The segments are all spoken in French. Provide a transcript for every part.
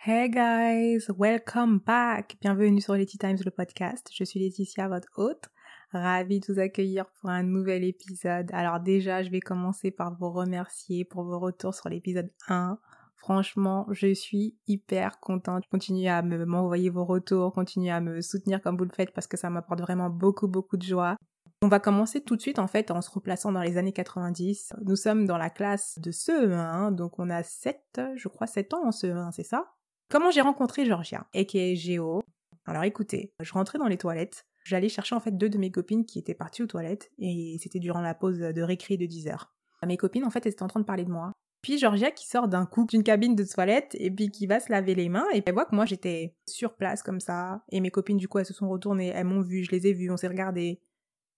Hey guys, welcome back. Bienvenue sur Letty Times le podcast. Je suis Laetitia, votre hôte. Ravie de vous accueillir pour un nouvel épisode. Alors déjà, je vais commencer par vous remercier pour vos retours sur l'épisode 1. Franchement, je suis hyper contente. Continuez à me m'envoyer vos retours, continuez à me soutenir comme vous le faites parce que ça m'apporte vraiment beaucoup beaucoup de joie. On va commencer tout de suite en fait en se replaçant dans les années 90. Nous sommes dans la classe de CE1, donc on a 7, je crois 7 ans en CE1, c'est ça? Comment j'ai rencontré Georgia, aka Géo Alors écoutez, je rentrais dans les toilettes, j'allais chercher en fait deux de mes copines qui étaient parties aux toilettes et c'était durant la pause de récré de 10 heures. Mes copines en fait elles étaient en train de parler de moi. Puis Georgia qui sort d'un coup d'une cabine de toilette et puis qui va se laver les mains et elle voit que moi j'étais sur place comme ça et mes copines du coup elles se sont retournées, elles m'ont vu, je les ai vues, on s'est regardé.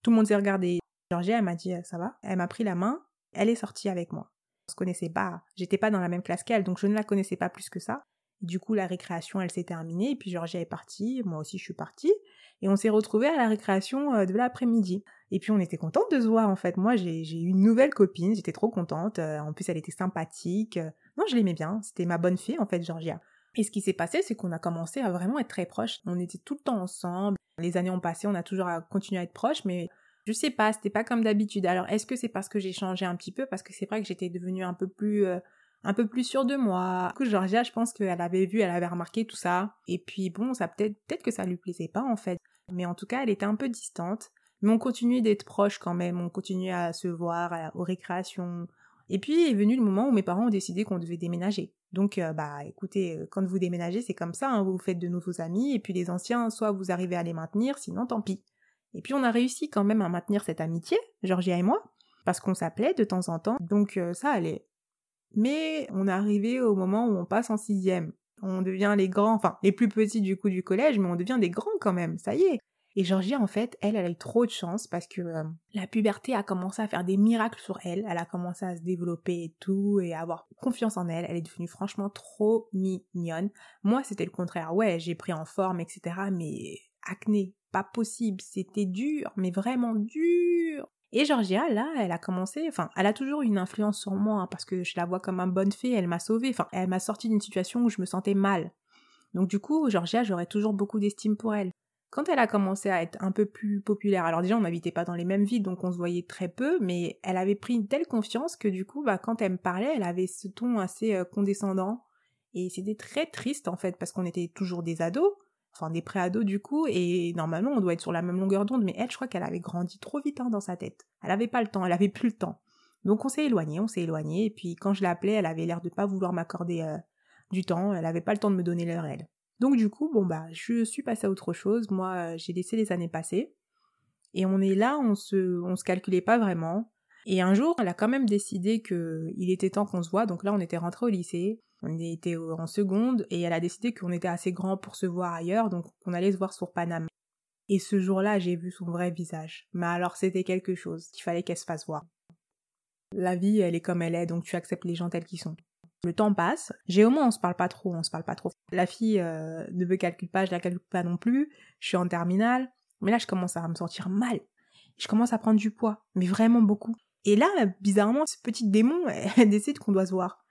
Tout le monde s'est regardé. Georgia, elle m'a dit ça va? Elle m'a pris la main. Elle est sortie avec moi. On se connaissait pas. J'étais pas dans la même classe qu'elle, donc je ne la connaissais pas plus que ça. Du coup, la récréation, elle s'est terminée. Et puis Georgia est partie. Moi aussi, je suis partie. Et on s'est retrouvés à la récréation euh, de l'après-midi. Et puis on était contente de se voir en fait. Moi, j'ai eu une nouvelle copine. J'étais trop contente. Euh, en plus, elle était sympathique. Non, je l'aimais bien. C'était ma bonne fille en fait, Georgia. Et ce qui s'est passé, c'est qu'on a commencé à vraiment être très proches. On était tout le temps ensemble. Les années ont passé, on a toujours continué à être proches, mais je sais pas, c'était pas comme d'habitude. Alors, est-ce que c'est parce que j'ai changé un petit peu? Parce que c'est vrai que j'étais devenue un peu plus, euh, un peu plus sûre de moi. Du coup, Georgia, je pense qu'elle avait vu, elle avait remarqué tout ça. Et puis, bon, ça peut-être, que ça lui plaisait pas, en fait. Mais en tout cas, elle était un peu distante. Mais on continuait d'être proches quand même. On continuait à se voir aux récréations. Et puis est venu le moment où mes parents ont décidé qu'on devait déménager. Donc, euh, bah, écoutez, euh, quand vous déménagez, c'est comme ça, hein, vous faites de nouveaux amis, et puis les anciens, soit vous arrivez à les maintenir, sinon tant pis. Et puis on a réussi quand même à maintenir cette amitié, Georgia et moi, parce qu'on s'appelait de temps en temps, donc euh, ça allait. Mais on est arrivé au moment où on passe en sixième. On devient les grands, enfin les plus petits du coup du collège, mais on devient des grands quand même, ça y est. Et Georgia, en fait, elle, elle a eu trop de chance parce que euh, la puberté a commencé à faire des miracles sur elle. Elle a commencé à se développer et tout, et à avoir confiance en elle. Elle est devenue franchement trop mignonne. Moi, c'était le contraire. Ouais, j'ai pris en forme, etc. Mais acné, pas possible. C'était dur, mais vraiment dur. Et Georgia, là, elle a commencé, enfin, elle a toujours une influence sur moi, hein, parce que je la vois comme un bonne fée, elle m'a sauvée, enfin, elle m'a sorti d'une situation où je me sentais mal. Donc du coup, Georgia, j'aurais toujours beaucoup d'estime pour elle. Quand elle a commencé à être un peu plus populaire, alors déjà on n'habitait pas dans les mêmes villes donc on se voyait très peu, mais elle avait pris une telle confiance que du coup, bah, quand elle me parlait, elle avait ce ton assez euh, condescendant. Et c'était très triste en fait parce qu'on était toujours des ados, enfin des pré-ados du coup, et normalement on doit être sur la même longueur d'onde, mais elle, je crois qu'elle avait grandi trop vite hein, dans sa tête. Elle avait pas le temps, elle avait plus le temps. Donc on s'est éloigné, on s'est éloigné, et puis quand je l'appelais, elle avait l'air de pas vouloir m'accorder euh, du temps, elle avait pas le temps de me donner l'heure elle. Donc du coup, bon bah, je suis passée à autre chose. Moi, euh, j'ai laissé les années passer. Et on est là, on se, on se calculait pas vraiment. Et un jour, elle a quand même décidé que il était temps qu'on se voit. Donc là, on était rentré au lycée. On était en seconde et elle a décidé qu'on était assez grand pour se voir ailleurs, donc on allait se voir sur Paname. Et ce jour-là, j'ai vu son vrai visage. Mais alors, c'était quelque chose. Il fallait qu'elle se fasse voir. La vie, elle est comme elle est, donc tu acceptes les gens tels qu'ils sont. Le temps passe. J'ai au moins on se parle pas trop, on se parle pas trop. La fille euh, ne me calcule pas, je la calcule pas non plus. Je suis en terminale. Mais là, je commence à me sentir mal. Je commence à prendre du poids, mais vraiment beaucoup. Et là, bizarrement, ce petit démon, elle décide qu'on doit se voir.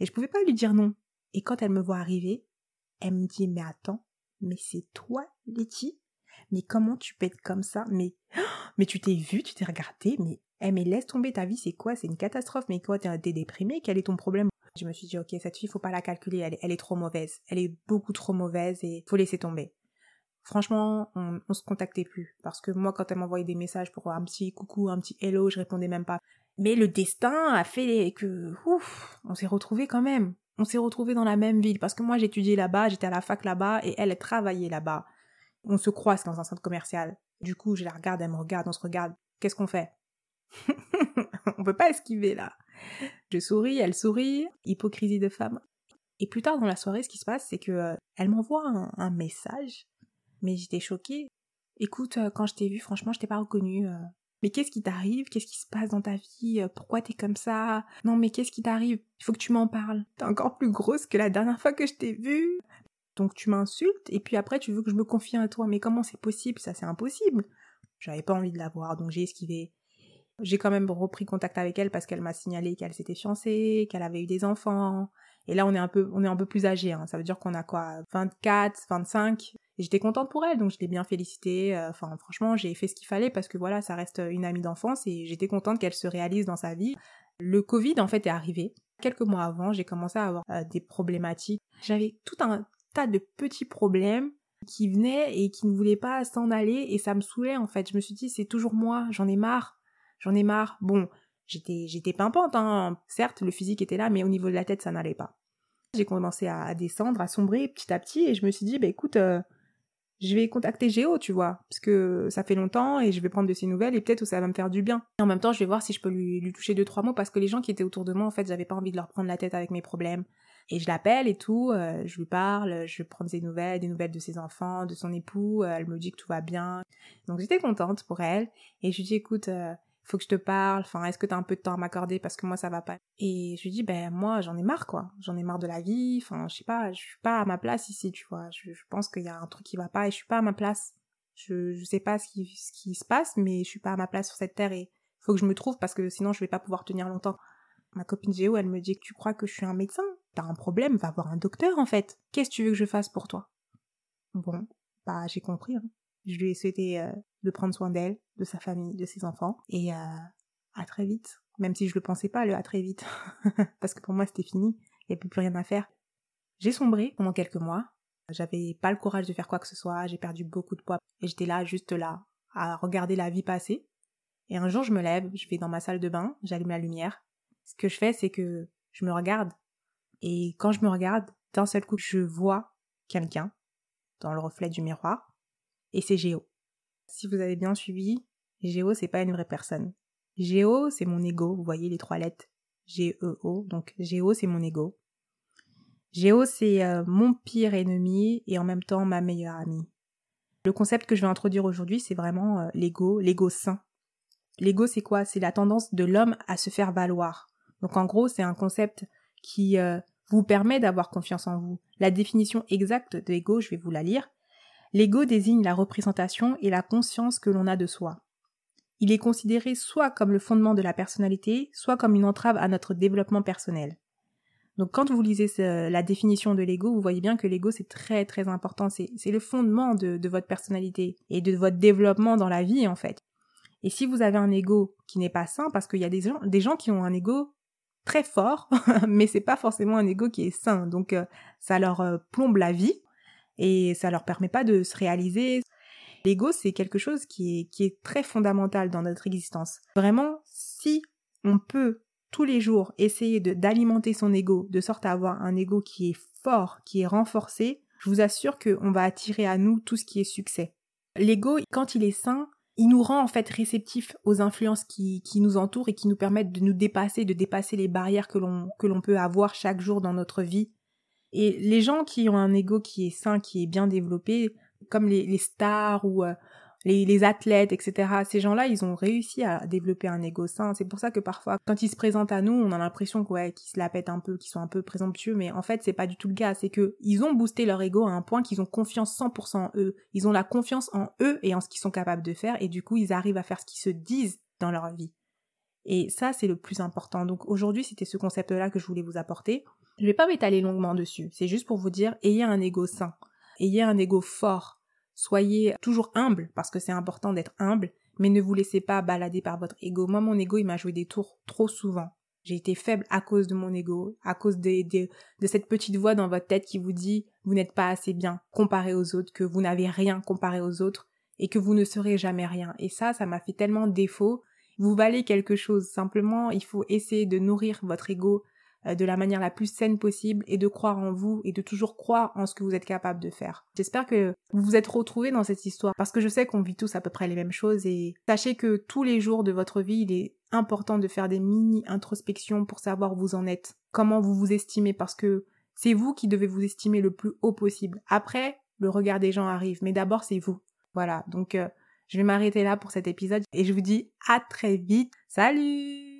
Et je pouvais pas lui dire non. Et quand elle me voit arriver, elle me dit, mais attends, mais c'est toi, Letty? Mais comment tu être comme ça? Mais, mais tu t'es vu, tu t'es regardé, mais, eh, mais laisse tomber ta vie, c'est quoi? C'est une catastrophe, mais quoi, t'es déprimé? Quel est ton problème? Je me suis dit, ok, cette fille, faut pas la calculer, elle, est trop mauvaise. Elle est beaucoup trop mauvaise et faut laisser tomber. Franchement, on, on se contactait plus. Parce que moi, quand elle m'envoyait des messages pour un petit coucou, un petit hello, je répondais même pas. Mais le destin a fait que, ouf, on s'est retrouvés quand même. On s'est retrouvés dans la même ville. Parce que moi, j'étudiais là-bas, j'étais à la fac là-bas et elle, elle travaillait là-bas. On se croise dans un centre commercial. Du coup, je la regarde, elle me regarde, on se regarde. Qu'est-ce qu'on fait? on peut pas esquiver là. Je souris, elle sourit, hypocrisie de femme. Et plus tard dans la soirée, ce qui se passe, c'est que euh, elle m'envoie un, message, mais j'étais choquée. Écoute, euh, quand je t'ai vu, franchement, je t'ai pas reconnue. Euh. Mais qu'est-ce qui t'arrive? Qu'est-ce qui se passe dans ta vie? Pourquoi t'es comme ça? Non, mais qu'est-ce qui t'arrive? Il faut que tu m'en parles. T'es encore plus grosse que la dernière fois que je t'ai vue. Donc tu m'insultes et puis après tu veux que je me confie à toi. Mais comment c'est possible? Ça c'est impossible. J'avais pas envie de la voir, donc j'ai esquivé. J'ai quand même repris contact avec elle parce qu'elle m'a signalé qu'elle s'était fiancée, qu'elle avait eu des enfants. Et là, on est un peu, on est un peu plus âgé. Hein. Ça veut dire qu'on a quoi, 24, 25. Et j'étais contente pour elle, donc je l'ai bien félicitée. Euh, enfin, franchement, j'ai fait ce qu'il fallait parce que voilà, ça reste une amie d'enfance et j'étais contente qu'elle se réalise dans sa vie. Le Covid, en fait, est arrivé. Quelques mois avant, j'ai commencé à avoir euh, des problématiques. J'avais tout un tas de petits problèmes qui venaient et qui ne voulaient pas s'en aller et ça me saoulait en fait. Je me suis dit c'est toujours moi, j'en ai marre, j'en ai marre. Bon, j'étais j'étais pimpante hein. Certes, le physique était là mais au niveau de la tête ça n'allait pas. J'ai commencé à, descendre, à sombrer petit à petit et je me suis dit bah écoute euh, je vais contacter Géo, tu vois, parce que ça fait longtemps et je vais prendre de ses nouvelles et peut-être ça va me faire du bien. Et en même temps, je vais voir si je peux lui, lui toucher deux trois mots parce que les gens qui étaient autour de moi, en fait, j'avais pas envie de leur prendre la tête avec mes problèmes. Et je l'appelle et tout, euh, je lui parle, je prends ses nouvelles, des nouvelles de ses enfants, de son époux, euh, elle me dit que tout va bien. Donc j'étais contente pour elle et je lui dis écoute, faut que je te parle, enfin est-ce que t'as un peu de temps à m'accorder parce que moi ça va pas? Et je lui dis ben moi j'en ai marre quoi, j'en ai marre de la vie, enfin je sais pas, je suis pas à ma place ici tu vois, je, pense qu'il y a un truc qui va pas et je suis pas à ma place. Je, je sais pas ce qui, ce qui se passe mais je suis pas à ma place sur cette terre et faut que je me trouve parce que sinon je vais pas pouvoir tenir longtemps. Ma copine Géo, elle me dit que tu crois que je suis un médecin? T'as un problème, va voir un docteur en fait. Qu'est-ce que tu veux que je fasse pour toi? Bon, bah j'ai compris. Hein. Je lui ai souhaité euh, de prendre soin d'elle, de sa famille, de ses enfants. Et euh, à très vite. Même si je le pensais pas, le à très vite. Parce que pour moi c'était fini, il n'y avait plus rien à faire. J'ai sombré pendant quelques mois. J'avais pas le courage de faire quoi que ce soit, j'ai perdu beaucoup de poids. Et j'étais là, juste là, à regarder la vie passer. Et un jour je me lève, je vais dans ma salle de bain, j'allume la lumière. Ce que je fais, c'est que je me regarde et quand je me regarde, d'un seul coup, je vois quelqu'un dans le reflet du miroir. Et c'est Géo. Si vous avez bien suivi, Géo, c'est pas une vraie personne. Géo, c'est mon ego. Vous voyez les trois lettres. G-E-O. Donc, Géo, c'est mon ego. Géo, c'est euh, mon pire ennemi et en même temps ma meilleure amie. Le concept que je vais introduire aujourd'hui, c'est vraiment euh, l'ego, l'ego sain. L'ego, c'est quoi? C'est la tendance de l'homme à se faire valoir. Donc, en gros, c'est un concept qui euh, vous permet d'avoir confiance en vous. La définition exacte de l'ego, je vais vous la lire. L'ego désigne la représentation et la conscience que l'on a de soi. Il est considéré soit comme le fondement de la personnalité, soit comme une entrave à notre développement personnel. Donc quand vous lisez la définition de l'ego, vous voyez bien que l'ego c'est très très important, c'est le fondement de, votre personnalité et de votre développement dans la vie en fait. Et si vous avez un ego qui n'est pas sain, parce qu'il y a des gens, des gens qui ont un ego très fort, mais c'est pas forcément un ego qui est sain. Donc euh, ça leur euh, plombe la vie et ça leur permet pas de se réaliser. L'ego, c'est quelque chose qui est, qui est très fondamental dans notre existence. Vraiment, si on peut tous les jours essayer d'alimenter son ego de sorte à avoir un ego qui est fort, qui est renforcé, je vous assure qu'on va attirer à nous tout ce qui est succès. L'ego, quand il est sain, il nous rend en fait réceptifs aux influences qui, qui nous entourent et qui nous permettent de nous dépasser, de dépasser les barrières que l'on que l'on peut avoir chaque jour dans notre vie. Et les gens qui ont un ego qui est sain, qui est bien développé, comme les, stars ou euh, les, athlètes, etc. Ces gens-là, ils ont réussi à développer un ego sain. C'est pour ça que parfois, quand ils se présentent à nous, on a l'impression qu'ils se la pètent un peu, qu'ils sont un peu présomptueux, mais en fait, c'est pas du tout le cas. C'est que ils ont boosté leur ego à un point qu'ils ont confiance 100% en eux. Ils ont la confiance en eux et en ce qu'ils sont capables de faire, et du coup, ils arrivent à faire ce qu'ils se disent dans leur vie. Et ça, c'est le plus important. Donc aujourd'hui, c'était ce concept-là que je voulais vous apporter. Je vais pas m'étaler longuement dessus. C'est juste pour vous dire, ayez un ego sain. Ayez un ego fort Soyez toujours humble, parce que c'est important d'être humble, mais ne vous laissez pas balader par votre ego. Moi, mon ego, il m'a joué des tours trop souvent. J'ai été faible à cause de mon ego, à cause de cette petite voix dans votre tête qui vous dit vous n'êtes pas assez bien comparé aux autres, que vous n'avez rien comparé aux autres et que vous ne serez jamais rien. Et ça, ça m'a fait tellement défaut. Vous valez quelque chose. Simplement, il faut essayer de nourrir votre ego euh, de la manière la plus saine possible et de croire en vous et de toujours croire en ce que vous êtes capable de faire. J'espère que vous vous êtes retrouvés dans cette histoire parce que je sais qu'on vit tous à peu près les mêmes choses et sachez que tous les jours de votre vie, il est important de faire des mini introspections pour savoir où vous en êtes, comment vous vous estimez parce que c'est vous qui devez vous estimer le plus haut possible. Après, le regard des gens arrive, mais d'abord c'est vous. Voilà, donc euh, je vais m'arrêter là pour cet épisode et je vous dis à très vite. Salut